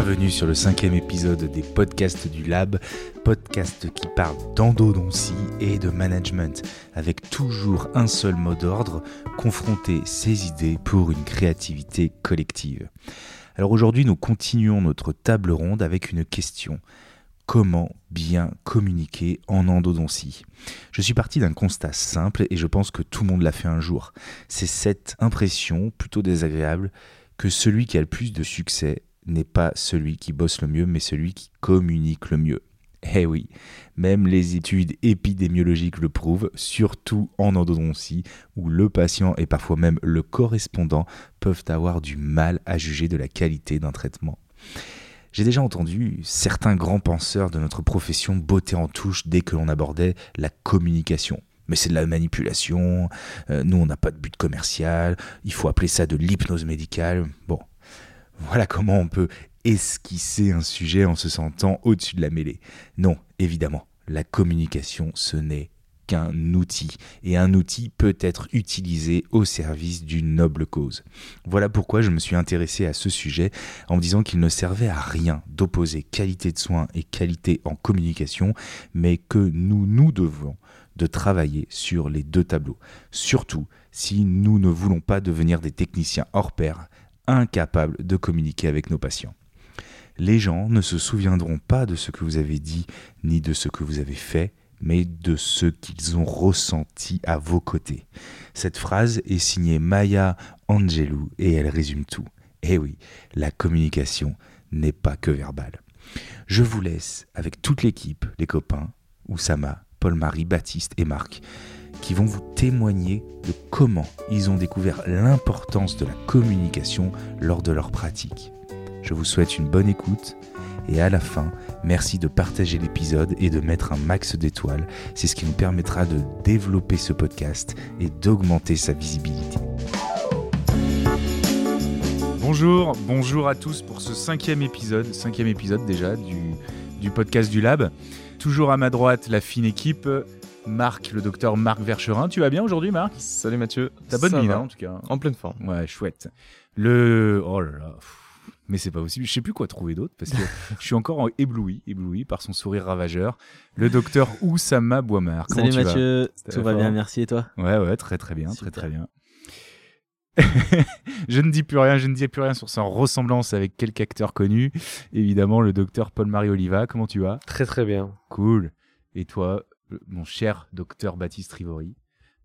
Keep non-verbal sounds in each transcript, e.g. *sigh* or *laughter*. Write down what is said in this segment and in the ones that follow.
Bienvenue sur le cinquième épisode des podcasts du Lab, podcast qui parle d'endodontie et de management, avec toujours un seul mot d'ordre, confronter ses idées pour une créativité collective. Alors aujourd'hui, nous continuons notre table ronde avec une question. Comment bien communiquer en endodontie? Je suis parti d'un constat simple et je pense que tout le monde l'a fait un jour. C'est cette impression plutôt désagréable que celui qui a le plus de succès n'est pas celui qui bosse le mieux, mais celui qui communique le mieux. Eh oui, même les études épidémiologiques le prouvent, surtout en endodontie, où le patient et parfois même le correspondant peuvent avoir du mal à juger de la qualité d'un traitement. J'ai déjà entendu certains grands penseurs de notre profession botter en touche dès que l'on abordait la communication. Mais c'est de la manipulation, euh, nous on n'a pas de but commercial, il faut appeler ça de l'hypnose médicale. Bon, voilà comment on peut esquisser un sujet en se sentant au-dessus de la mêlée. Non, évidemment, la communication, ce n'est qu'un outil, et un outil peut être utilisé au service d'une noble cause. Voilà pourquoi je me suis intéressé à ce sujet en me disant qu'il ne servait à rien d'opposer qualité de soins et qualité en communication, mais que nous nous devons de travailler sur les deux tableaux, surtout si nous ne voulons pas devenir des techniciens hors pair incapables de communiquer avec nos patients. Les gens ne se souviendront pas de ce que vous avez dit ni de ce que vous avez fait, mais de ce qu'ils ont ressenti à vos côtés. Cette phrase est signée Maya Angelou et elle résume tout. Eh oui, la communication n'est pas que verbale. Je vous laisse avec toute l'équipe, les copains, Oussama, Paul-Marie, Baptiste et Marc, qui vont vous témoigner de comment ils ont découvert l'importance de la communication lors de leur pratique. Je vous souhaite une bonne écoute et à la fin, merci de partager l'épisode et de mettre un max d'étoiles. C'est ce qui nous permettra de développer ce podcast et d'augmenter sa visibilité. Bonjour, bonjour à tous pour ce cinquième épisode, cinquième épisode déjà du, du podcast du Lab. Toujours à ma droite, la fine équipe. Marc, le docteur Marc Vercherin. Tu vas bien aujourd'hui, Marc? Salut Mathieu. T'as bonne Ça mine, va. hein, en tout cas. En pleine forme. Ouais, chouette. Le. Oh là là. pff, Mais c'est pas possible. Je sais plus quoi trouver d'autre parce que *laughs* je suis encore en- ébloui, ébloui par son sourire ravageur. Le docteur Oussama. Comment Salut tu vas? Mathieu, tout va bien, merci et toi? Ouais, ouais, très très bien, très Super. très bien. *laughs* je ne dis plus rien, je ne dis plus rien sur sa ressemblance avec quelque acteur connu. Évidemment, le docteur Paul-Marie Oliva. Comment tu vas? Très très bien. Cool. Et toi, mon cher docteur Baptiste Rivori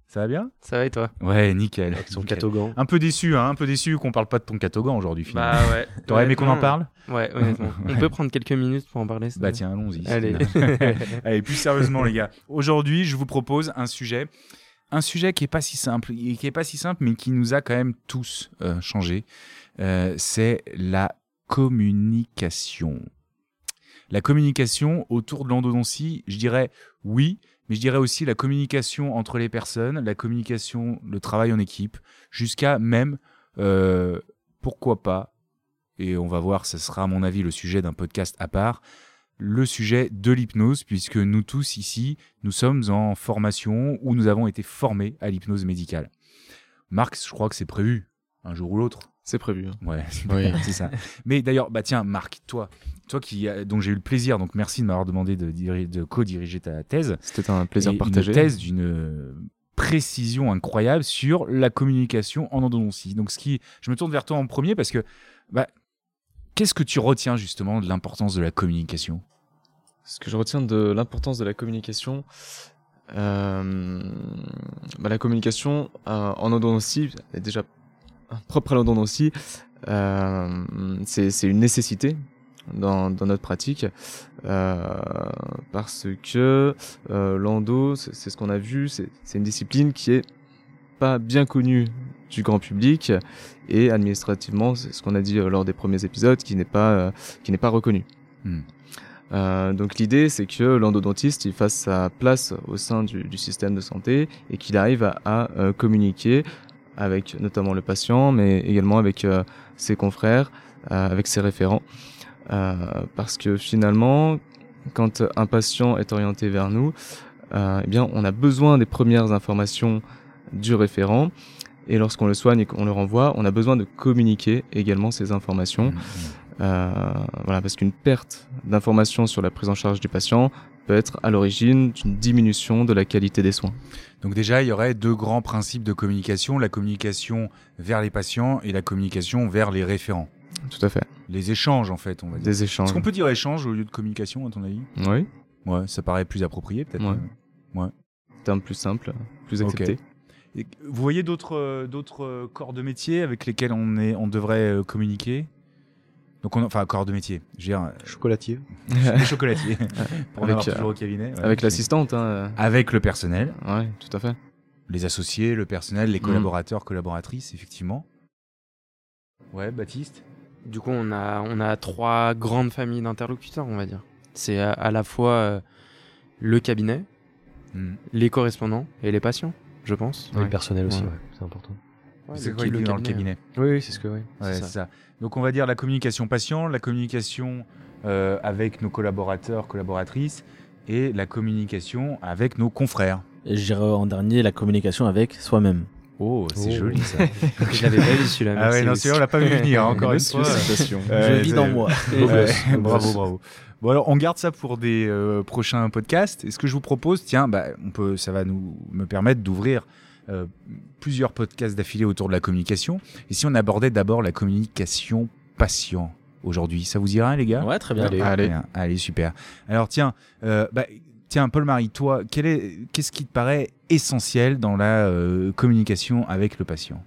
Ça va bien? Ça va et toi? Ouais, nickel. Avec son nickel. catogan. Un peu déçu, hein, un peu déçu qu'on parle pas de ton catogan aujourd'hui finalement. Bah ouais. *laughs* T'aurais aimé qu'on en Honnêtement, parle? Ouais, honnêtement. *laughs* On peut prendre quelques minutes pour en parler Bah tiens, allons-y. Allez. *laughs* Allez, plus sérieusement les gars. Aujourd'hui, je vous propose un sujet, un sujet qui est pas si simple, qui est pas si simple, mais qui nous a quand même tous euh, changé. Euh, c'est la communication. La communication autour de l'endodontie, je dirais oui, mais je dirais aussi la communication entre les personnes, la communication, le travail en équipe, jusqu'à même, euh, pourquoi pas, et on va voir, ce sera à mon avis le sujet d'un podcast à part, le sujet de l'hypnose, puisque nous tous ici, nous sommes en formation ou nous avons été formés à l'hypnose médicale. Marc, je crois que c'est prévu, un jour ou l'autre. C'est prévu. hein. Ouais, Oui. c'est ça. Mais d'ailleurs, bah tiens, Marc, toi, toi qui, a- dont j'ai eu le plaisir, donc merci de m'avoir demandé de, diri- de co-diriger ta thèse. C'était un plaisir partagé. Une thèse d'une euh, précision incroyable sur la communication en endodontie. Donc, ce qui, je me tourne vers toi en premier parce que, bah, qu'est-ce que tu retiens justement de l'importance de la communication? Ce que je retiens de l'importance de la communication, euh, bah, la communication euh, en endodontie est déjà propre à l'endodontie. Euh, c'est une nécessité dans, dans notre pratique euh, parce que euh, l'endo, c'est ce qu'on a vu, c'est une discipline qui est pas bien connue du grand public et administrativement, c'est ce qu'on a dit euh, lors des premiers épisodes, qui n'est pas qui n'est pas reconnue. Hmm. Euh, donc l'idée, c'est que l'endodontiste il fasse sa place au sein du, du système de santé et qu'il arrive à, à, euh, communiquer avec notamment le patient, mais également avec euh, ses confrères, euh, avec ses référents, Euh, parce que finalement, quand un patient est orienté vers nous, eh bien, on a besoin des premières informations du référent. Et lorsqu'on le soigne et qu'on le renvoie, on a besoin de communiquer également ces informations. Mm, voilà, parce qu'une perte d'informations sur la prise en charge du patient peut être à l'origine d'une diminution de la qualité des soins. Donc déjà, il y aurait deux grands principes de communication, la communication vers les patients et la communication vers les référents. Tout à fait. Les échanges, en fait, on va dire. Des échanges. Est-ce qu'on peut dire échange au lieu de communication, à ton avis? Oui. Ouais, ça paraît plus approprié, peut-être. Ouais. Ouais. Terme plus simple, plus accepté. Et vous voyez d'autres euh, euh, corps de métier avec lesquels on est on devrait euh, communiquer? Donc on, enfin corps de métier, je veux dire Chocolatier. *laughs* euh, les *laughs* chocolatiers *laughs* pour Avec, avoir euh, toujours au cabinet. ouais. Avec l'assistante, hein. Avec le personnel, euh, Ouais, tout à fait. les associés, le personnel, les Mm. collaborateurs, collaboratrices, effectivement. Ouais, Baptiste. Du coup, on a, on a trois grandes familles d'interlocuteurs, on va dire. C'est à, à la fois euh, le cabinet, Mm. les correspondants et les patients, je pense. Et le personnel aussi, ouais, c'est important. Ouais, c'est quoi dit dans le cabinet, Oui, oui, c'est ce que oui. Ouais, ça. ça. Donc on va dire la communication patient, la communication euh, avec nos collaborateurs, collaboratrices et la communication avec nos confrères. Et je dirais en dernier la communication avec soi-même. Oh, c'est Oh. joli ça. *laughs* Je l'avais pas vu celui-là. ah ouais, non, celui-là, on l'a pas vu venir, *laughs* encore une fois. Euh, je vis dans moi. *laughs* Ouais, bravo, bravo. Bon alors, on garde ça pour des euh, prochains podcasts. Et ce que je vous propose, tiens, bah, on peut, ça va nous me permettre d'ouvrir euh, plusieurs podcasts d'affilée autour de la communication. Et si on abordait d'abord la communication patient aujourd'hui, ça vous ira, les gars? Ouais, très bien. Allez. Allez, allez, super. Alors tiens, euh, bah, tiens, Paul-Marie, toi, qu'est-ce qui te paraît essentiel dans la euh, communication avec le patient?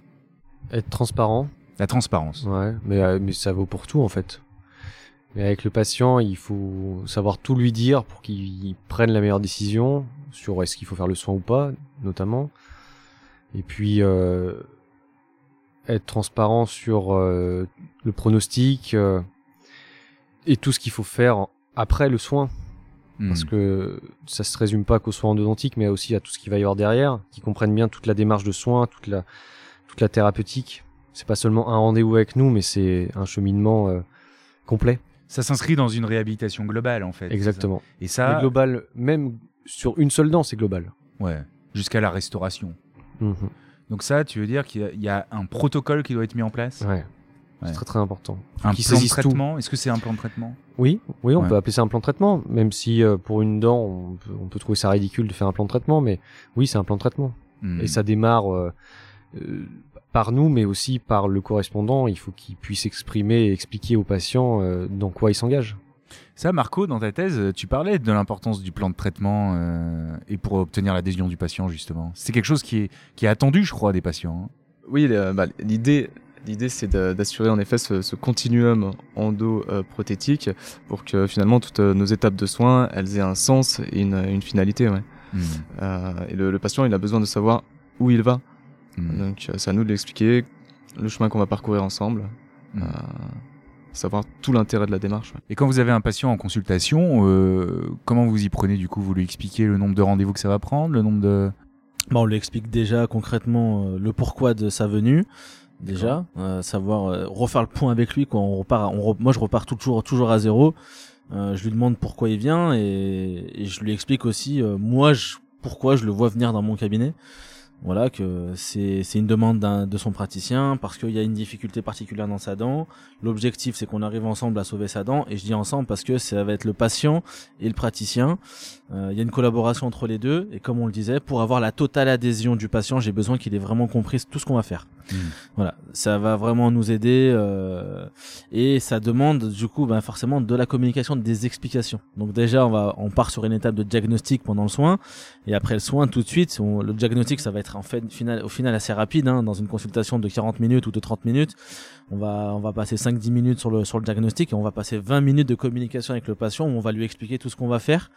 Être transparent, La transparence. ouais, mais, euh, mais ça vaut pour tout en fait. Mais avec le patient, il faut savoir tout lui dire pour qu'il prenne la meilleure décision sur est-ce qu'il faut faire le soin ou pas, notamment. Et puis euh, être transparent sur euh, le pronostic euh, et tout ce qu'il faut faire après le soin. Hmm. Parce que ça se résume pas qu'aux soins endodontiques, mais aussi à tout ce qu'il va y avoir derrière, qui comprennent bien toute la démarche de soins, toute la, toute la thérapeutique. C'est pas seulement un rendez-vous avec nous, mais c'est un cheminement euh, complet. Ça s'inscrit dans une réhabilitation globale, en fait. Exactement. Et Mais ça, global, même sur une seule dent, c'est global. ouais, jusqu'à la restauration. Mhm. Donc ça, tu veux dire qu'il y a- il y, a un protocole qui doit être mis en place? Ouais. Ouais. C'est très très important. Un Qui plan de traitement? Est-ce que c'est un plan de traitement? Oui, oui, on Ouais. peut appeler ça un plan de traitement, même si euh, pour une dent, on peut, on peut trouver ça ridicule de faire un plan de traitement, mais oui, c'est un plan de traitement. Hmm. Et ça démarre euh, euh, par nous, mais aussi par le correspondant. Il faut qu'il puisse exprimer et expliquer au patient dans quoi il s'engage. Ça, Marco, dans ta thèse, tu parlais de l'importance du plan de traitement euh, et pour obtenir l'adhésion du patient, justement. C'est quelque chose qui est, qui est attendu, je crois, des patients. hein. Oui, bah, l'idée, l'idée, c'est d'assurer en effet ce, ce continuum endo-prothétique pour que finalement toutes euh, nos étapes de soins, elles aient un sens et une, une finalité. Ouais. Hmm. Euh, et le, le patient, il a besoin de savoir où il va. Hmm. Donc, euh, c'est à nous de l'expliquer, le chemin qu'on va parcourir ensemble, Hmm. euh, savoir tout l'intérêt de la démarche. ouais. Et quand vous avez un patient en consultation, euh, comment vous y prenez du coup? Vous lui expliquez le nombre de rendez-vous que ça va prendre, le nombre de... Bah, on lui explique déjà concrètement euh, le pourquoi de sa venue. Déjà, euh, savoir euh, refaire le point avec lui. Quoi. On repart, on re- moi, je repars toujours, toujours à zéro. Euh, je lui demande pourquoi il vient et, et je lui explique aussi euh, moi je, pourquoi je le vois venir dans mon cabinet. Voilà que c'est c'est une demande de son praticien parce qu'il y a une difficulté particulière dans sa dent. L'objectif c'est qu'on arrive ensemble à sauver sa dent et je dis ensemble parce que ça va être le patient et le praticien. Euh, Il y a une collaboration entre les deux et comme on le disait, pour avoir la totale adhésion du patient, j'ai besoin qu'il ait vraiment compris tout ce qu'on va faire. Hmm. Voilà, ça va vraiment nous aider euh, et ça demande du coup ben, forcément de la communication, des explications. Donc déjà on va on part sur une étape de diagnostic pendant le soin et après le soin tout de suite, on- le diagnostic ça va être en fait au final assez rapide hein, dans une consultation de 40 minutes ou de 30 minutes. On va on va passer 5-10 minutes sur le sur le diagnostic et on va passer 20 minutes de communication avec le patient où on va lui expliquer tout ce qu'on va faire.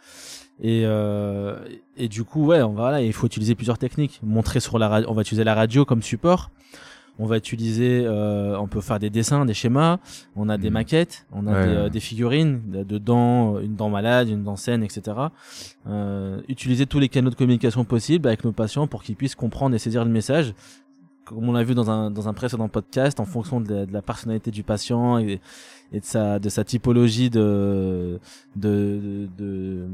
Et, euh, et du coup, ouais, on il faut utiliser plusieurs techniques. Montrer sur la on va utiliser la radio comme support. On va utiliser, euh, on peut faire des dessins, des schémas. On a des Mhm. maquettes, on a Ouais, des, euh, des figurines de, de dents, une dent malade, une dent saine, etc. Euh, utiliser tous les canaux de communication possibles avec nos patients pour qu'ils puissent comprendre et saisir le message comme on l'a vu dans un, dans un précédent podcast, en fonction de la, de la personnalité du patient et, et de sa, de sa typologie de, de, de,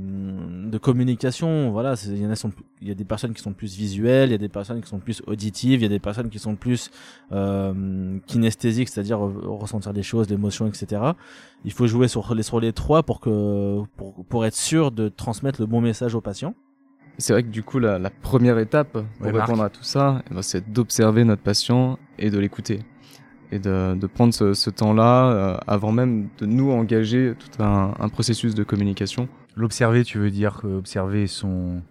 de communication. Voilà, il y en a il y a des personnes qui sont plus visuelles, il y a des personnes qui sont plus auditives, il y a des personnes qui sont plus euh, kinesthésiques, c'est-à-dire ressentir les choses, l'émotion, etc. Il faut jouer sur les, sur les trois pour que, pour, pour être sûr de transmettre le bon message au patient. C'est vrai que du coup, la, la première étape pour Ouais, répondre à tout ça, eh ben, c'est d'observer notre patient et de l'écouter. Et de, de prendre ce, ce temps-là euh, avant même de nous engager tout un, un processus de communication. L'observer, tu veux dire que observer son,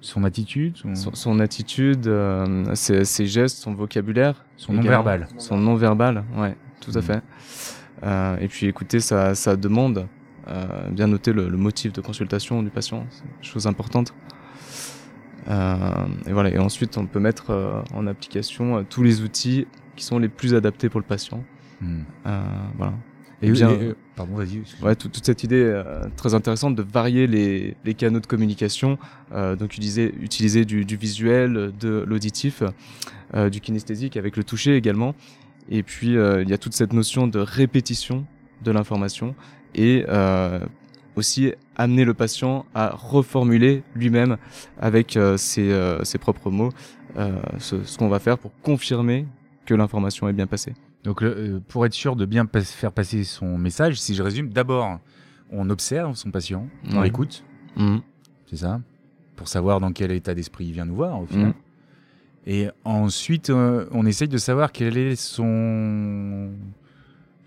son attitude, son, Son, son attitude, euh, ses, ses gestes, son vocabulaire. son non-verbal. Son non-verbal, ouais, tout à Mhm. fait. Euh, et puis écouter sa, sa demande, euh, bien noter le, le motif de consultation du patient, c'est une chose importante. Euh, et voilà, et ensuite on peut mettre euh, en application euh, tous les outils qui sont les plus adaptés pour le patient. Hmm. Voilà. Et, Et bien- et- pardon, vas-y. Ouais, tout- toute cette idée euh, très intéressante de varier les, les canaux de communication, euh, donc utiliser, utiliser du, du visuel, de l'auditif, euh, du kinesthésique avec le toucher également. Et puis il y a toute cette notion de répétition de l'information et aussi amener le patient à reformuler lui-même avec euh, ses, euh, ses propres mots euh, ce, ce qu'on va faire pour confirmer que l'information est bien passée. Donc, pour être sûr de bien pas- faire passer son message, si je résume, d'abord, on observe son patient, on Ouais. l'écoute, c'est ça, pour savoir dans quel état d'esprit il vient nous voir, au final. Mhm. Et ensuite, on essaye de savoir quel est son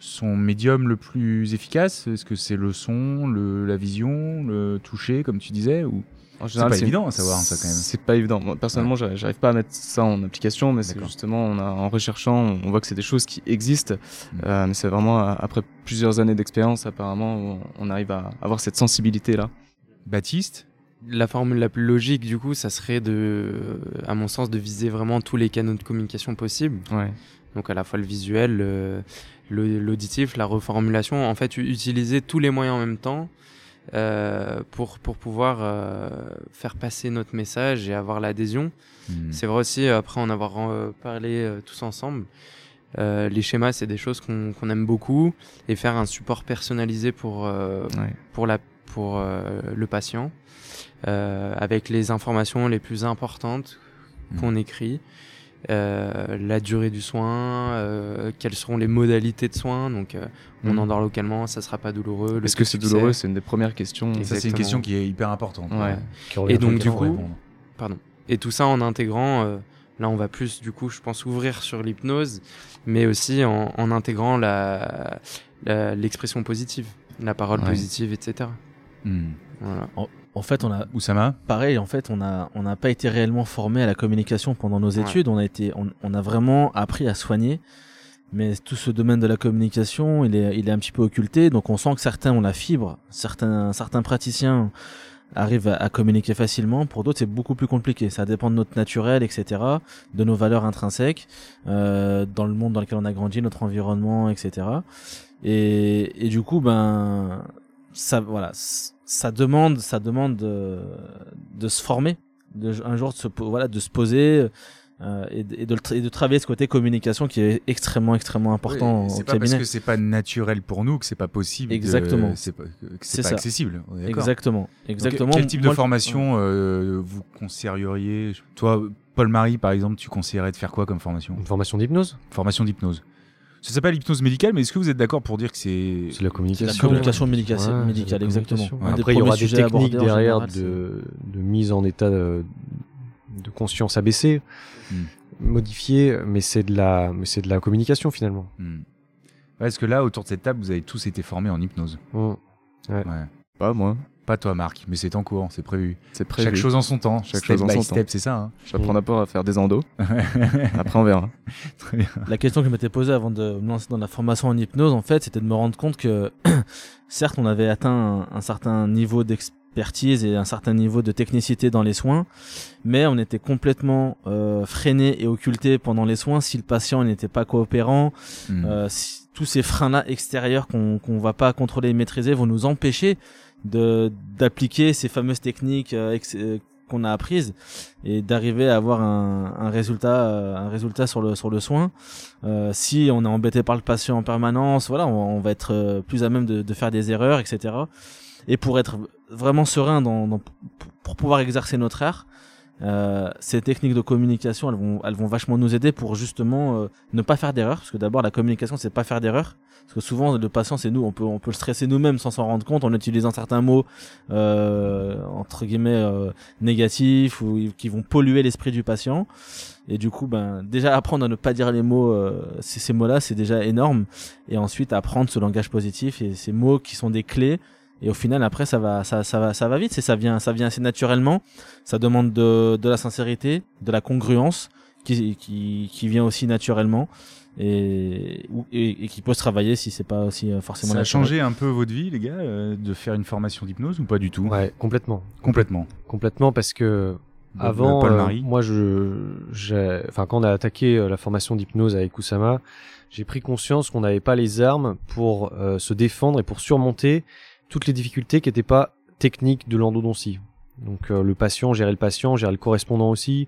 son médium le plus efficace. Est-ce que c'est le son, le, la vision, le toucher, comme tu disais, ou En C'est pas c'est- évident à savoir, ça, quand même. C'est pas évident. Moi, personnellement, j'arrive- j'arrive pas à mettre ça en application, mais c'est justement, on a, en recherchant, on voit que c'est des choses qui existent. Mm. Euh, mais c'est vraiment euh, après plusieurs années d'expérience, apparemment, on, on arrive à avoir cette sensibilité-là. Baptiste? La formule la plus logique, du coup, ça serait de, à mon sens, de viser vraiment tous les canaux de communication possibles. Ouais. Donc à la fois le visuel, le- l'auditif, la reformulation. En fait, utiliser tous les moyens en même temps euh, pour, pour pouvoir euh, faire passer notre message et avoir l'adhésion. Hmm. C'est vrai aussi, après en avoir euh, parlé tous ensemble, les schémas, c'est des choses qu'on aime beaucoup. Et faire un support personnalisé pour, Ouais. pour, la, pour le patient, avec les informations les plus importantes Mhm. qu'on écrit. Euh, la durée du soin, euh, quelles seront les modalités de soins. Donc, euh, on Mhm. endort localement, ça sera pas douloureux. Est-ce que c'est douloureux C'est une des premières questions. Ça, c'est une question qui est hyper importante. Ouais. Et donc, du coup, répondre. Pardon. Et tout ça en intégrant, euh, là on va plus du coup je pense ouvrir sur l'hypnose, mais aussi en, en intégrant la la- l'expression positive, la parole Ouais. positive, etc. Hmm. Voilà. En fait, on a Oussama pareil. En fait, on a on n'a pas été réellement formé à la communication pendant nos Ouais. études. On a été on, on a vraiment appris à soigner. Mais tout ce domaine de la communication, il est, il est un petit peu occulté. Donc, on sent que certains ont la fibre. Certains, certains praticiens arrivent à, à communiquer facilement. Pour d'autres, c'est beaucoup plus compliqué. Ça dépend de notre naturel, etc., de nos valeurs intrinsèques, euh, dans le monde dans lequel on a grandi, notre environnement, etc. Et, et du coup, ben, ça, voilà, ça demande, ça demande de, de se former, de, un jour de se, voilà, de se poser. euh, et, de- et, de, et travailler ce côté communication qui est extrêmement extrêmement important Oui, au C'est pas parce que c'est pas naturel pour nous que c'est pas possible. Exactement. C'est pas, que C'est c'est pas ça. accessible. Exactement, Donc, exactement. Quel type de Moi, formation euh, vous conseilleriez? Toi, Paul-Marie, par exemple, tu conseillerais de faire quoi comme formation? Une formation d'hypnose? Formation d'hypnose. Ça s'appelle l'hypnose médicale, mais est-ce que vous êtes d'accord pour dire que c'est C'est la communication. La communication médicale, Ouais, c'est médicale, la exactement. communication. Un des Après, il y aura des techniques derrière général, de, de mise en état de, de conscience abaissée, Hmm. modifiée, mais c'est de la, mais c'est de la communication finalement. Ouais, Parce que là, autour de cette table, vous avez tous été formés en hypnose. Hmm. Ouais. Pas moi. Pas toi, Marc, mais c'est en cours, c'est prévu. C'est prévu. Chaque chose en son temps. Chaque step chose en by son step, temps. c'est ça. hein. J'apprends d'abord à faire des endos. *laughs* Après, on verra. Très bien. La question que je m'étais posée avant de me lancer dans la formation en hypnose, en fait, c'était de me rendre compte que, *coughs* certes, on avait atteint un, un certain niveau d'expertise et un certain niveau de technicité dans les soins, mais on était complètement euh, freiné et occulté pendant les soins si le patient n'était pas coopérant. Hmm. Euh, si- tous ces freins-là extérieurs qu'on qu'on va pas contrôler et maîtriser vont nous empêcher de d'appliquer ces fameuses techniques euh, euh, qu'on a apprises et d'arriver à avoir un, un résultat euh, un résultat sur le sur le soin. Euh, si on est embêté par le patient en permanence voilà on, on va être plus à même de, de, faire des erreurs etc et pour être vraiment serein dans, dans pour pouvoir exercer notre art euh, ces techniques de communication, elles vont, elles vont vachement nous aider pour justement euh, ne pas faire d'erreur. Parce que d'abord, la communication, c'est pas faire d'erreur. Parce que souvent, le patient, c'est nous. On peut, on peut le stresser nous-mêmes sans s'en rendre compte en utilisant certains mots euh, entre guillemets euh, négatifs ou qui vont polluer l'esprit du patient. Et du coup, ben déjà apprendre à ne pas dire les mots, euh, ces, ces mots-là, c'est déjà énorme. Et ensuite, apprendre ce langage positif et ces mots qui sont des clés et au final après ça va ça, ça va ça va vite. C'est ça vient ça vient assez naturellement. Ça demande de, de la sincérité de la congruence qui, qui, qui vient aussi naturellement. Et, et, et qui peut se travailler si c'est pas aussi euh, forcément ça a changé un peu votre vie les gars euh, de faire une formation d'hypnose ou pas du tout? Ouais, complètement. complètement. Complètement parce que Bah, avant, Paul euh, moi, je, j'ai, enfin, quand on a attaqué la formation d'hypnose avec Kusama, j'ai pris conscience qu'on n'avait pas les armes pour euh, se défendre et pour surmonter toutes les difficultés qui n'étaient pas techniques de l'endodontie. Donc, euh, le patient, gérer le patient, gérer le correspondant aussi,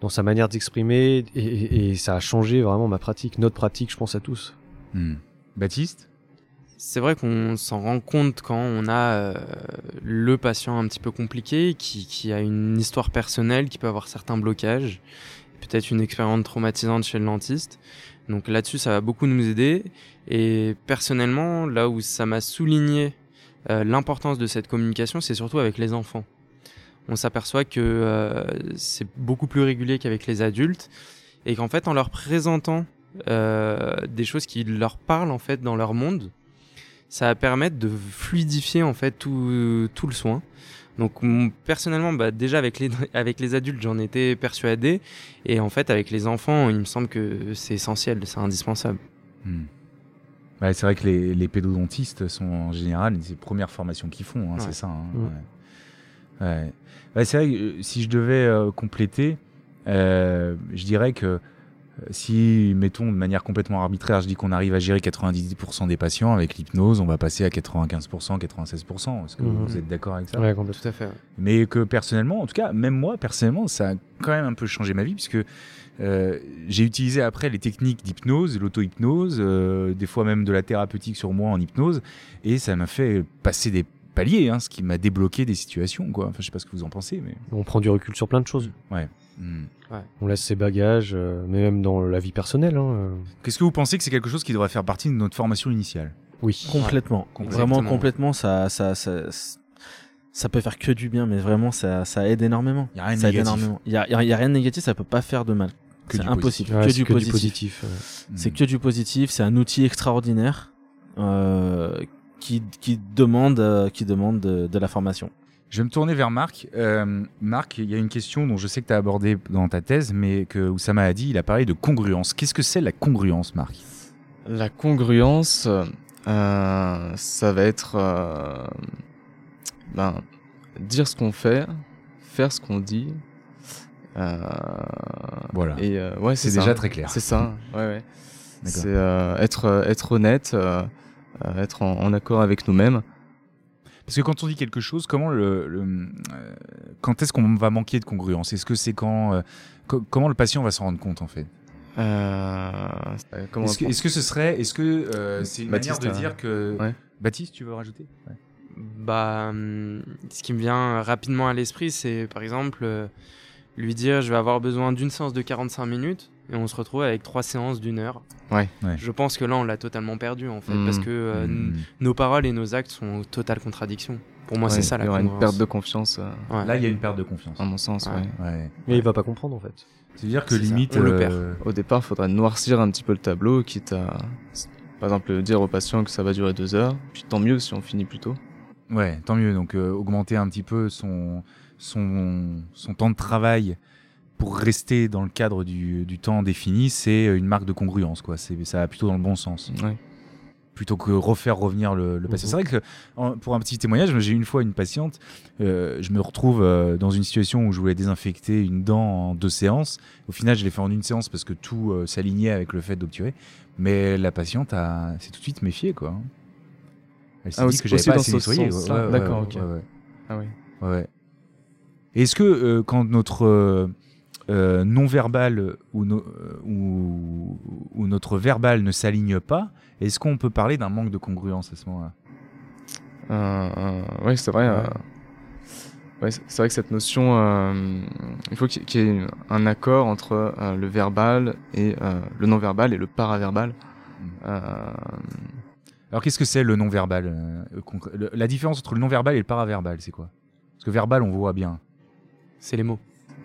dans sa manière d'exprimer, et, et- et ça a changé vraiment ma pratique, notre pratique, je pense à tous. Hmm. Baptiste? C'est vrai qu'on s'en rend compte quand on a euh, le patient un petit peu compliqué, qui, qui a une histoire personnelle, qui peut avoir certains blocages, peut-être une expérience traumatisante chez le dentiste. Donc là-dessus, ça va beaucoup nous aider. Et personnellement, là où ça m'a souligné euh, l'importance de cette communication, c'est surtout avec les enfants. On s'aperçoit que euh, c'est beaucoup plus régulier qu'avec les adultes et qu'en fait, en leur présentant euh, des choses qui leur parlent en fait dans leur monde, ça va permettre de fluidifier en fait tout, le soin. Donc personnellement, bah, déjà avec les, *laughs* avec les adultes, j'en étais persuadé. Et en fait, avec les enfants, il me semble que c'est essentiel, c'est indispensable. Hmm. Ouais, c'est vrai que les, les pédodontistes sont en général une des premières formations qu'ils font, hein, Ouais. c'est ça. hein, Mm. ouais. C'est vrai que euh, si je devais euh, compléter, euh, je dirais que si, mettons, de manière complètement arbitraire, je dis qu'on arrive à gérer 90% des patients avec l'hypnose, on va passer à 95%, 96%. Est-ce que Mhm. vous êtes d'accord avec ça? Ouais, complètement. Tout à fait. mais que personnellement, en tout cas, même moi, personnellement, ça a quand même un peu changé ma vie, puisque euh, j'ai utilisé après les techniques d'hypnose, l'auto-hypnose, euh, des fois même de la thérapeutique sur moi en hypnose, et ça m'a fait passer des paliers, hein, ce qui m'a débloqué des situations, quoi. Enfin, je sais pas ce que vous en pensez, mais... On prend du recul sur plein de choses. Hmm. On laisse ses bagages, euh, mais même dans la vie personnelle. Hein, euh, Qu'est-ce que vous pensez que c'est quelque chose qui devrait faire partie de notre formation initiale? Oui. complètement complètement. vraiment complètement ça ça ça ça peut faire que du bien mais vraiment ça ça aide énormément Il y a rien de négatif. il y a, il y a- il y a rien de négatif ça peut pas faire de mal c'est impossible Ouais, que, c'est du, que positif. du positif. ouais. C'est que du positif, c'est un outil extraordinaire euh, qui, qui demande, euh, qui demande de, de la formation. Je vais me tourner vers Marc. Euh, Marc, il y a une question dont je sais que tu as abordé dans ta thèse, mais que Oussama a dit, il a parlé de congruence. Qu'est-ce que c'est la congruence, Marc? La congruence, euh, ça va être euh, ben, dire ce qu'on fait, faire ce qu'on dit. Voilà. Et ouais, C'est déjà très clair. C'est ça. Ouais, ouais. C'est être être honnête, être en, en accord avec nous-mêmes. Parce que quand on dit quelque chose, comment le, le- euh, quand est-ce qu'on va manquer de congruence? Est-ce que c'est quand euh, co- comment le patient va s'en rendre compte en fait? Euh, Est-ce que, ce serait est-ce que euh, c'est une Baptiste, manière de dire que ouais. Baptiste, tu veux rajouter? Ouais. Bah, hum, ce qui me vient rapidement à l'esprit, c'est par exemple euh, lui dire je vais avoir besoin d'une séance de 45 minutes et on se retrouve avec trois séances d'une heure. Ouais. Ouais. Je pense que là, on l'a totalement perdu en fait, parce que euh, Hmm. nos paroles et nos actes sont en totale contradiction. Pour moi, Ouais, c'est ça Il la y aura une perte de confiance, euh, Ouais. Là, il y a une perte de confiance. à mon sens. Ouais. ouais. Ouais. Mais il va pas comprendre en fait. C'est-à-dire que limite on le euh, Au départ, il faudrait noircir un petit peu le tableau, quitte à, par exemple, dire au patient que ça va durer deux heures. Puis tant mieux si on finit plus tôt. Ouais, tant mieux. Donc euh, augmenter un petit peu son, son, son temps de travail pour rester dans le cadre du, du temps défini, c'est une marque de congruence. Quoi. C'est, ça va plutôt dans le bon sens. Ouais. Plutôt que refaire revenir le, le patient. Mhm. C'est vrai que, en- pour un petit témoignage, j'ai une fois une patiente, euh, je me retrouve euh, dans une situation où je voulais désinfecter une dent en deux séances. Au final, je l'ai fait en une séance parce que tout euh, s'alignait avec le fait d'obturer. Mais la patiente a, s'est tout de suite méfiée. Quoi. Elle s'est Ah, dit que j'avais pas assez nettoyé. D'accord, ok. Ah oui. Ouais, ouais. Est-ce que euh, quand notre euh, euh, non-verbal ou, no- euh, ou, ou notre verbal ne s'aligne pas, est-ce qu'on peut parler d'un manque de congruence à ce moment-là? Euh, euh, ouais, c'est vrai. euh, ouais, c'est vrai que cette notion, euh, il faut qu'il y ait un accord entre euh, le verbal et euh, le non-verbal et le paraverbal. Euh, Alors qu'est-ce que c'est le non-verbal euh, La différence entre le non-verbal et le paraverbal, c'est quoi? Parce que verbal, on voit bien. C'est les mots.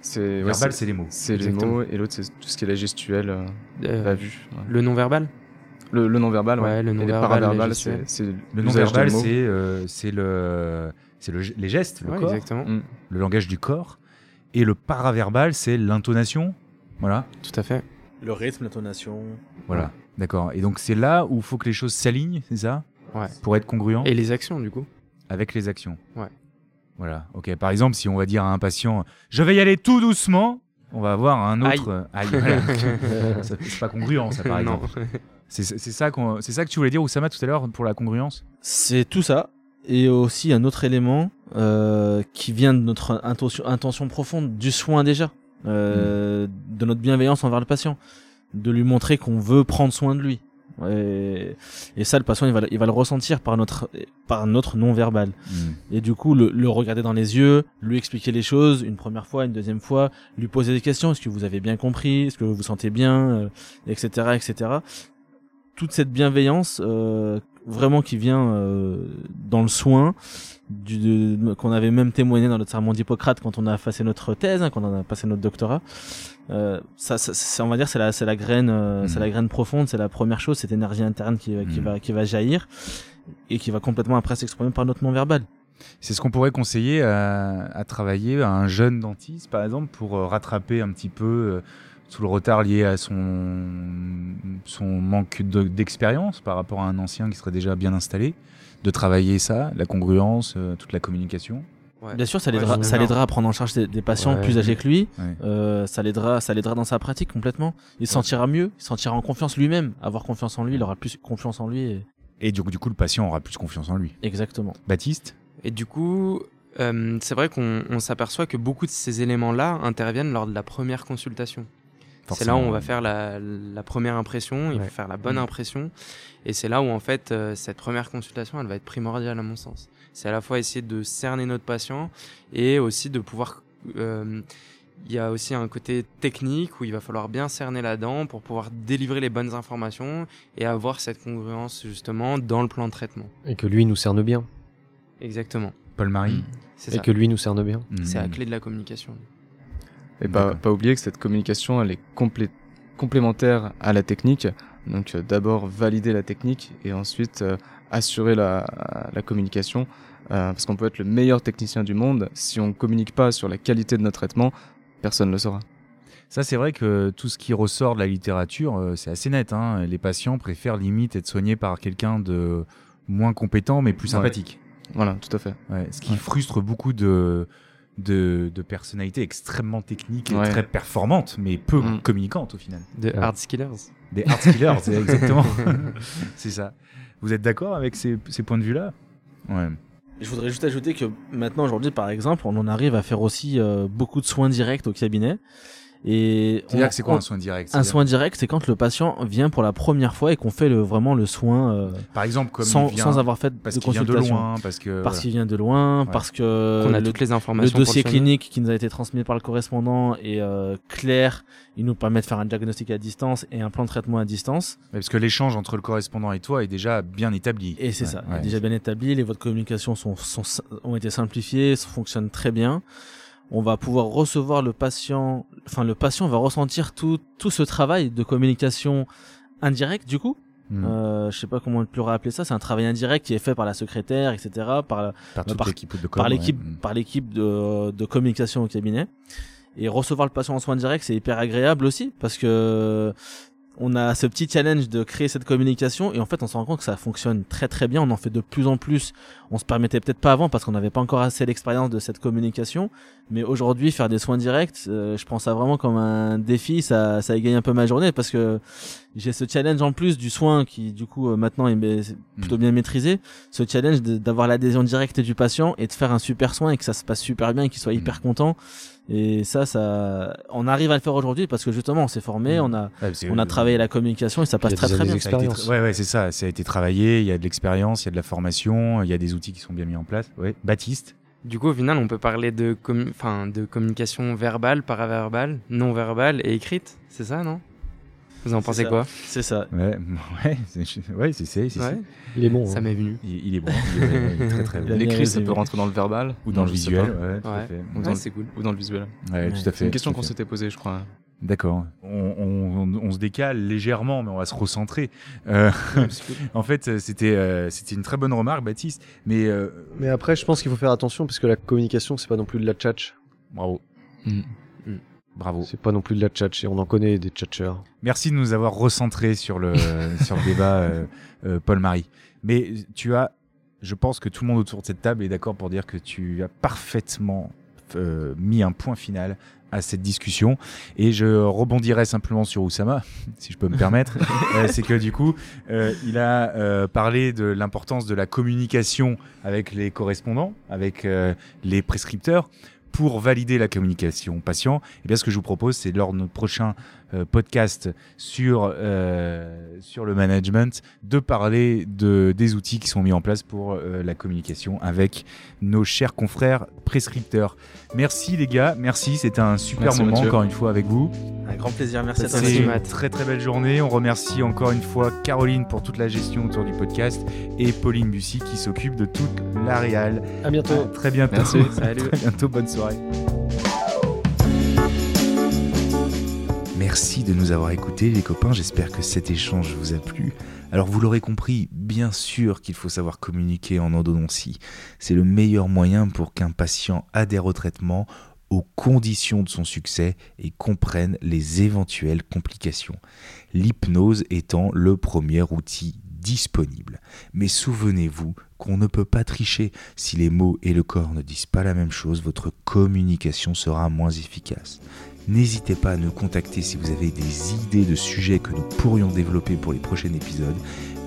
C'est verbal, c'est- c'est les mots. c'est les mots et l'autre c'est tout ce qui est la gestuelle, euh, Euh, la vue. ouais. Le non-verbal Le, le non-verbal, ouais. Ouais, le paraverbales, les c'est Le des mots. c'est euh, c'est le, c'est le, les gestes, le Ouais, corps, exactement. Mm. le langage du corps. Et le paraverbal, c'est l'intonation. Voilà. Tout à fait. Le rythme, l'intonation. Voilà. D'accord. Et donc c'est là où il faut que les choses s'alignent, c'est ça? Ouais. Pour être congruent? Et les actions, du coup? Avec les actions. Ouais. Voilà. Ok. Par exemple, si on va dire à un patient, je vais y aller tout doucement, on va avoir un autre. euh, Aïe. voilà. *laughs* C'est pas congruent, ça par Non. exemple. C'est ça que tu voulais dire, Oussama, tout à l'heure pour la congruence? C'est tout ça. Et aussi un autre élément euh, qui vient de notre intention, intention profonde, du soin déjà, euh, de notre bienveillance envers le patient, de lui montrer qu'on veut prendre soin de lui. Et, et ça, le patient, il va, il va le ressentir par notre, par notre non-verbal. Et du coup, le, le regarder dans les yeux, lui expliquer les choses une première fois, une deuxième fois, lui poser des questions. Est-ce que vous avez bien compris? Est-ce que vous vous sentez bien? Euh, Etc. Etc. Toute cette bienveillance, euh, vraiment qui vient euh, dans le soin, qu'on avait même témoigné dans notre sermon d'Hippocrate quand on a passé notre thèse, hein, quand on a passé notre doctorat. Euh, ça, on va dire, c'est la, c'est la graine, euh, Mhm. c'est la graine profonde, c'est la première chose, cette énergie interne qui, qui Mhm. va, qui va jaillir et qui va complètement après s'exprimer par notre non-verbal. C'est ce qu'on pourrait conseiller à, à travailler à un jeune dentiste, par exemple, pour euh, rattraper un petit peu tout le retard lié à son, son manque de- d'expérience par rapport à un ancien qui serait déjà bien installé, de travailler ça, la congruence, euh, toute la communication. Ouais. Bien sûr, ça l'aidera, ça à prendre en charge des, des patients Ouais. plus âgés que lui. Ouais. Euh, ça l'aidera, ça l'aidera dans sa pratique complètement. Il se sentira mieux, il se sentira en confiance lui-même. Avoir confiance en lui, il aura plus confiance en lui. et- Et du, coup- du coup, le patient aura plus confiance en lui. Exactement. Baptiste Et du coup, euh, c'est vrai qu'on on s'aperçoit que beaucoup de ces éléments-là interviennent lors de la première consultation. C'est là où on va faire la, la première impression, il Ouais. faut faire la bonne Mhm. impression. Et c'est là où, en fait, euh, cette première consultation, elle va être primordiale à mon sens. C'est à la fois essayer de cerner notre patient et aussi de pouvoir... euh, il y a aussi un côté technique où il va falloir bien cerner la dent pour pouvoir délivrer les bonnes informations et avoir cette congruence justement dans le plan de traitement. Et que lui nous cerne bien. Exactement. Paul-Marie C'est Et ça. que lui nous cerne bien. C'est la Mm. clé de la communication. Et pas, pas oublier que cette communication, elle est complé- complémentaire à la technique. Donc euh, d'abord valider la technique et ensuite euh, assurer la, la communication. Euh, parce qu'on peut être le meilleur technicien du monde, si on communique pas sur la qualité de notre traitement, personne ne le saura. Ça, c'est vrai que tout ce qui ressort de la littérature, c'est assez net. hein. Les patients préfèrent limite être soignés par quelqu'un de moins compétent, mais plus Ouais. sympathique. Voilà, tout à fait. Ouais, ce qui Ouais. frustre beaucoup de, de, de personnalités extrêmement techniques et Ouais. très performantes, mais peu Mm. communicantes au final. De Ouais. hard skillers. Des hard skillers, c'est exactement. *laughs* c'est ça. Vous êtes d'accord avec ces, ces points de vue-là? Ouais. Je voudrais juste ajouter que maintenant, aujourd'hui, par exemple, on en arrive à faire aussi euh, beaucoup de soins directs au cabinet. Et C'est-à-dire on- que c'est quoi on- un soin direct un soin direct, c'est quand le patient vient pour la première fois et qu'on fait le, vraiment le soin euh, Par exemple, comme sans, il vient, sans avoir fait parce de qu'il vient de consultation. loin, parce que parce qu'il vient de loin, Ouais. parce que Qu'on a le, toutes les le informations. dossier le soigner. clinique qui nous a été transmis par le correspondant est euh, clair. Il nous permet de faire un diagnostic à distance et un plan de traitement à distance. Ouais, parce que l'échange entre le correspondant et toi est déjà bien établi. Et c'est Ouais, ça, ouais. déjà bien établi. Les voies de communication sont, sont, ont été simplifiées, fonctionnent très bien. On va pouvoir recevoir le patient, enfin le patient va ressentir tout, tout ce travail de communication indirect du coup. Mm. Euh, je sais pas comment on pourrait appeler ça. C'est un travail indirect qui est fait par la secrétaire, etc. Par par toute l'équipe de com, par l'équipe ouais. Mm. par l'équipe de, de communication au cabinet et recevoir le patient en soins directs c'est hyper agréable aussi parce que on a ce petit challenge de créer cette communication et en fait on se rend compte que ça fonctionne très très bien. On en fait de plus en plus. On se permettait peut-être pas avant parce qu'on n'avait pas encore assez l'expérience de cette communication. Mais aujourd'hui faire des soins directs euh, je prends ça vraiment comme un défi. Ça ça égaye un peu ma journée parce que j'ai ce challenge en plus du soin qui du coup euh, maintenant est est plutôt bien maîtrisé. Ce challenge d'avoir l'adhésion directe du patient et de faire un super soin et que ça se passe super bien et qu'il soit hyper content. Et ça, ça, on arrive à le faire aujourd'hui parce que justement on s'est formé, Mm. on a, Ouais, on a travaillé la communication et ça passe très très bien. Tra- Ouais, ouais, c'est ça. Ça a été travaillé. Il y a de l'expérience, il y a de la formation, il y a des outils qui sont bien mis en place. Ouais. Baptiste? Du coup, au final, on peut parler de, enfin, de communication verbale, paraverbale, non verbale et écrite. C'est ça, non? Vous en C'est pensez quoi C'est ça. Ouais, *laughs* ouais, c'est, ouais, c'est, c'est, c'est- Ouais, Il est bon. Ça hein. m'est venu. Il, il est bon. Il est, il est très très *laughs* bon. L'écrit, ça peut rentrer dans le verbal Ou dans le visuel. Ouais, tout à fait. Ou Ouais, dans, c'est cool. ou dans le visuel. Ouais, tout à C'est fait. une question qu'on s'était posée, je crois. D'accord. On, on- on se décale légèrement, mais on va se recentrer. Euh, *laughs* en fait, c'était, euh, c'était une très bonne remarque, Baptiste. Mais euh, Mais après, je pense qu'il faut faire attention parce que la communication, c'est pas non plus de la tchatch. bravo. Mm. Bravo. C'est pas non plus de la tchatch et on en connaît des tchatcheurs. Merci de nous avoir recentré sur le, *laughs* sur le débat, euh, euh, Paul-Marie. Mais tu as, je pense que tout le monde autour de cette table est d'accord pour dire que tu as parfaitement euh, mis un point final à cette discussion. Et je rebondirai simplement sur Oussama, *laughs* si je peux me permettre. *laughs* Euh, c'est que du coup, euh, il a euh, parlé de l'importance de la communication avec les correspondants, avec euh, les prescripteurs. Pour valider la communication. Patient, eh bien, ce que je vous propose, c'est lors de notre prochain podcast sur, euh, sur le management, de parler de, des outils qui sont mis en place pour euh, la communication avec nos chers confrères prescripteurs. Merci les gars, merci, c'était un super Merci, moment Mathieu. encore une fois avec vous. Un grand plaisir. Merci à toi. Merci, C'est une Matt. très très belle journée. On remercie encore une fois Caroline pour toute la gestion autour du podcast et Pauline Bussy qui s'occupe de toute la réal. À bientôt. À très bientôt. Merci. *laughs* Salut. Très bientôt, bonne soirée. Merci de nous avoir écoutés les copains, j'espère que cet échange vous a plu. Alors vous l'aurez compris, bien sûr qu'il faut savoir communiquer en endodontie. C'est le meilleur moyen pour qu'un patient adhère au traitement aux conditions de son succès et comprenne les éventuelles complications. L'hypnose étant le premier outil disponible. Mais souvenez-vous qu'on ne peut pas tricher. Si les mots et le corps ne disent pas la même chose, votre communication sera moins efficace. N'hésitez pas à nous contacter si vous avez des idées de sujets que nous pourrions développer pour les prochains épisodes.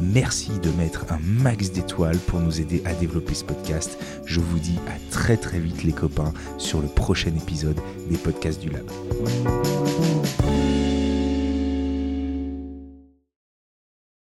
Merci de mettre un max d'étoiles pour nous aider à développer ce podcast. Je vous dis à très très vite les copains sur le prochain épisode des podcasts du Lab.